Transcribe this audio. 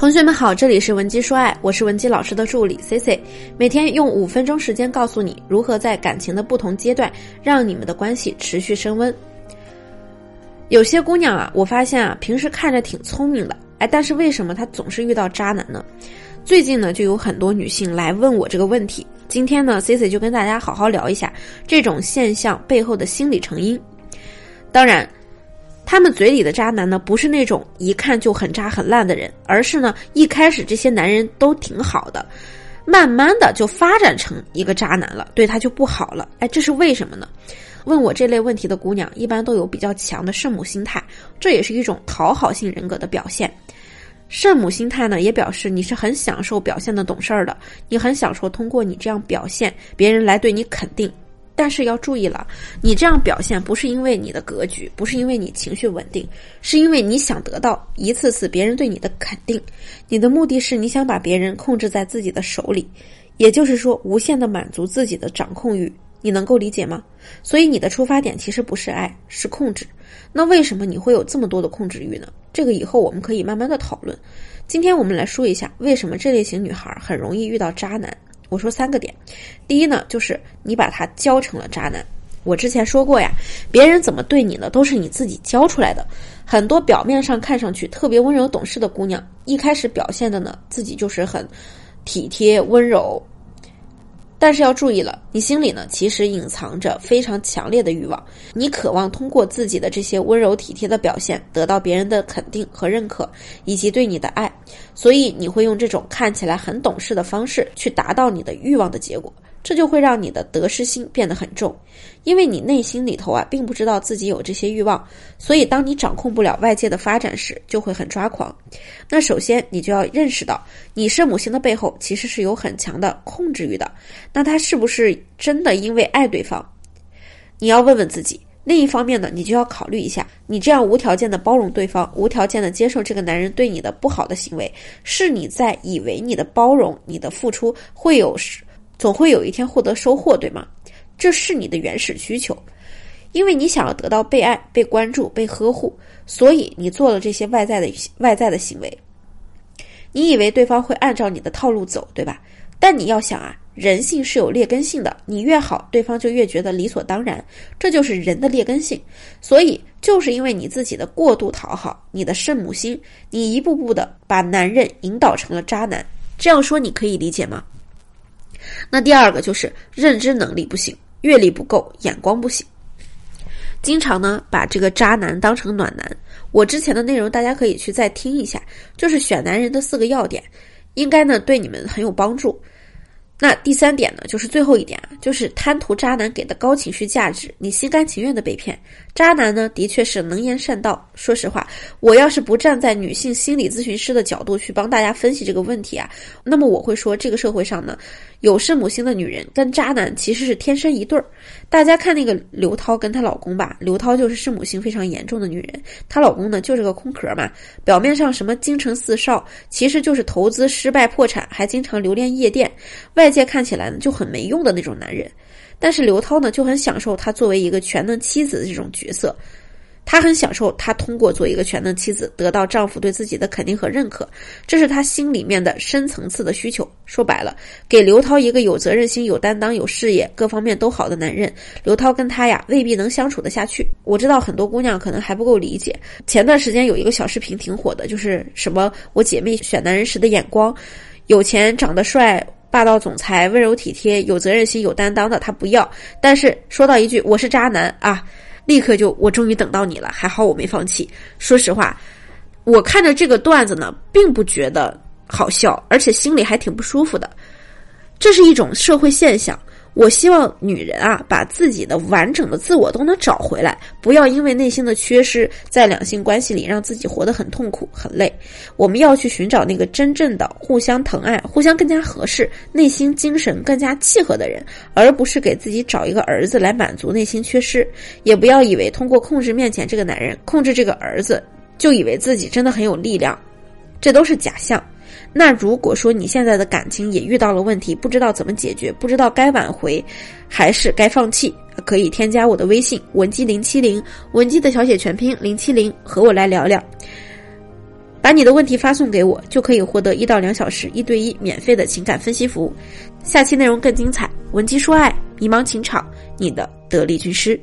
同学们好，这里是文姬说爱，我是文姬老师的助理 C C，每天用五分钟时间告诉你如何在感情的不同阶段让你们的关系持续升温。有些姑娘啊，我发现啊，平时看着挺聪明的，哎，但是为什么她总是遇到渣男呢？最近呢，就有很多女性来问我这个问题。今天呢，C C 就跟大家好好聊一下这种现象背后的心理成因。当然。他们嘴里的渣男呢，不是那种一看就很渣很烂的人，而是呢一开始这些男人都挺好的，慢慢的就发展成一个渣男了，对他就不好了。哎，这是为什么呢？问我这类问题的姑娘，一般都有比较强的圣母心态，这也是一种讨好性人格的表现。圣母心态呢，也表示你是很享受表现的懂事儿的，你很享受通过你这样表现，别人来对你肯定。但是要注意了，你这样表现不是因为你的格局，不是因为你情绪稳定，是因为你想得到一次次别人对你的肯定。你的目的是你想把别人控制在自己的手里，也就是说，无限的满足自己的掌控欲。你能够理解吗？所以你的出发点其实不是爱，是控制。那为什么你会有这么多的控制欲呢？这个以后我们可以慢慢的讨论。今天我们来说一下，为什么这类型女孩很容易遇到渣男。我说三个点，第一呢，就是你把他教成了渣男。我之前说过呀，别人怎么对你呢，都是你自己教出来的。很多表面上看上去特别温柔懂事的姑娘，一开始表现的呢，自己就是很体贴温柔。但是要注意了，你心里呢其实隐藏着非常强烈的欲望，你渴望通过自己的这些温柔体贴的表现，得到别人的肯定和认可，以及对你的爱，所以你会用这种看起来很懂事的方式去达到你的欲望的结果。这就会让你的得失心变得很重，因为你内心里头啊，并不知道自己有这些欲望，所以当你掌控不了外界的发展时，就会很抓狂。那首先你就要认识到，你圣母心的背后其实是有很强的控制欲的。那他是不是真的因为爱对方？你要问问自己。另一方面呢，你就要考虑一下，你这样无条件的包容对方，无条件的接受这个男人对你的不好的行为，是你在以为你的包容、你的付出会有。总会有一天获得收获，对吗？这是你的原始需求，因为你想要得到被爱、被关注、被呵护，所以你做了这些外在的外在的行为。你以为对方会按照你的套路走，对吧？但你要想啊，人性是有劣根性的，你越好，对方就越觉得理所当然，这就是人的劣根性。所以，就是因为你自己的过度讨好，你的圣母心，你一步步的把男人引导成了渣男。这样说，你可以理解吗？那第二个就是认知能力不行，阅历不够，眼光不行，经常呢把这个渣男当成暖男。我之前的内容大家可以去再听一下，就是选男人的四个要点，应该呢对你们很有帮助。那第三点呢，就是最后一点啊，就是贪图渣男给的高情绪价值，你心甘情愿的被骗。渣男呢，的确是能言善道。说实话，我要是不站在女性心理咨询师的角度去帮大家分析这个问题啊，那么我会说，这个社会上呢，有圣母心的女人跟渣男其实是天生一对儿。大家看那个刘涛跟她老公吧，刘涛就是圣母心非常严重的女人，她老公呢就是个空壳嘛，表面上什么京城四少，其实就是投资失败破产，还经常留恋夜店，外。界看起来呢就很没用的那种男人，但是刘涛呢就很享受他作为一个全能妻子的这种角色，他很享受他通过做一个全能妻子得到丈夫对自己的肯定和认可，这是他心里面的深层次的需求。说白了，给刘涛一个有责任心、有担当、有事业、各方面都好的男人，刘涛跟他呀未必能相处得下去。我知道很多姑娘可能还不够理解，前段时间有一个小视频挺火的，就是什么我姐妹选男人时的眼光，有钱、长得帅。霸道总裁、温柔体贴、有责任心、有担当的他不要，但是说到一句我是渣男啊，立刻就我终于等到你了，还好我没放弃。说实话，我看着这个段子呢，并不觉得好笑，而且心里还挺不舒服的。这是一种社会现象。我希望女人啊，把自己的完整的自我都能找回来，不要因为内心的缺失，在两性关系里让自己活得很痛苦、很累。我们要去寻找那个真正的互相疼爱、互相更加合适、内心精神更加契合的人，而不是给自己找一个儿子来满足内心缺失。也不要以为通过控制面前这个男人、控制这个儿子，就以为自己真的很有力量，这都是假象。那如果说你现在的感情也遇到了问题，不知道怎么解决，不知道该挽回，还是该放弃，可以添加我的微信文姬零七零，文姬的小写全拼零七零，和我来聊聊。把你的问题发送给我，就可以获得一到两小时一对一免费的情感分析服务。下期内容更精彩，文姬说爱，迷茫情场，你的得力军师。